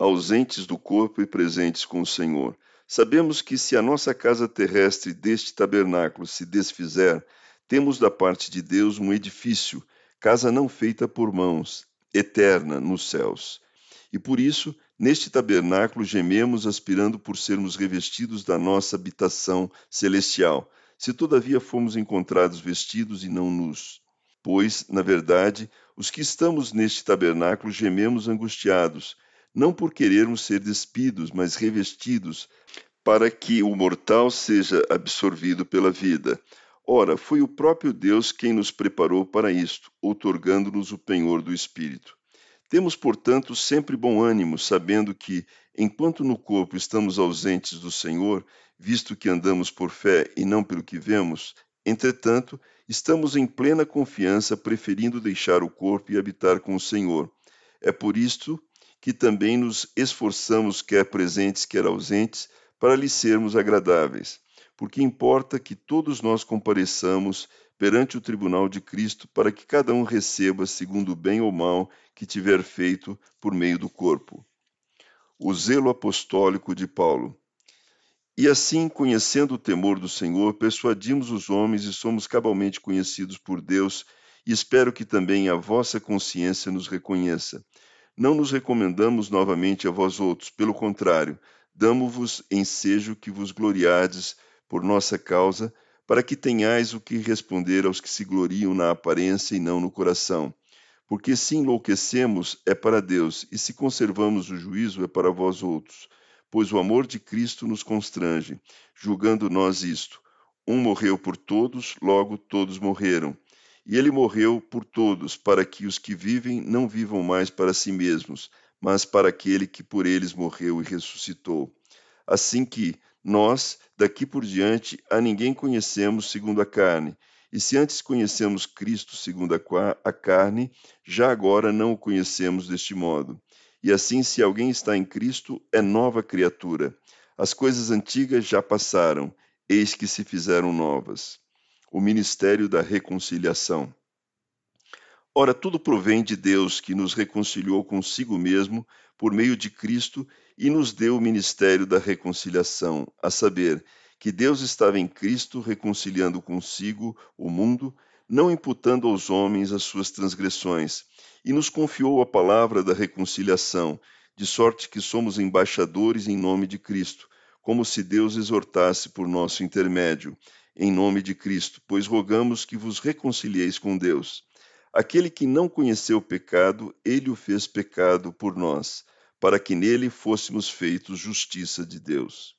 ausentes do corpo e presentes com o Senhor. Sabemos que se a nossa casa terrestre deste tabernáculo se desfizer, temos da parte de Deus um edifício, casa não feita por mãos, eterna nos céus. E por isso, neste tabernáculo gememos aspirando por sermos revestidos da nossa habitação celestial, se todavia fomos encontrados vestidos e não nus. Pois, na verdade, os que estamos neste tabernáculo gememos angustiados, não por querermos ser despidos, mas revestidos, para que o mortal seja absorvido pela vida. Ora, foi o próprio Deus quem nos preparou para isto, outorgando-nos o penhor do Espírito. Temos, portanto, sempre bom ânimo, sabendo que, enquanto no corpo estamos ausentes do Senhor, visto que andamos por fé e não pelo que vemos, entretanto, estamos em plena confiança, preferindo deixar o corpo e habitar com o Senhor. É por isto que também nos esforçamos, quer presentes, quer ausentes, para lhe sermos agradáveis, porque importa que todos nós compareçamos perante o tribunal de Cristo, para que cada um receba segundo o bem ou mal que tiver feito por meio do corpo. O zelo apostólico de Paulo. E assim, conhecendo o temor do Senhor, persuadimos os homens e somos cabalmente conhecidos por Deus, e espero que também a vossa consciência nos reconheça. Não nos recomendamos novamente a vós outros, pelo contrário, damo-vos ensejo que vos gloriardes por nossa causa, para que tenhais o que responder aos que se gloriam na aparência e não no coração. Porque se enlouquecemos, é para Deus, e se conservamos o juízo, é para vós outros. Pois o amor de Cristo nos constrange, julgando nós isto: um morreu por todos, logo todos morreram. E ele morreu por todos, para que os que vivem não vivam mais para si mesmos, mas para aquele que por eles morreu e ressuscitou. Assim que nós, daqui por diante, a ninguém conhecemos segundo a carne. E se antes conhecemos Cristo segundo a carne, já agora não o conhecemos deste modo. E assim, se alguém está em Cristo, é nova criatura. As coisas antigas já passaram, eis que se fizeram novas o ministério da reconciliação. Ora, tudo provém de Deus, que nos reconciliou consigo mesmo por meio de Cristo e nos deu o ministério da reconciliação, a saber, que Deus estava em Cristo reconciliando consigo o mundo, não imputando aos homens as suas transgressões, e nos confiou a palavra da reconciliação, de sorte que somos embaixadores em nome de Cristo, como se Deus exortasse por nosso intermédio em nome de Cristo, pois rogamos que vos reconcilieis com Deus. Aquele que não conheceu o pecado, ele o fez pecado por nós, para que nele fôssemos feitos justiça de Deus.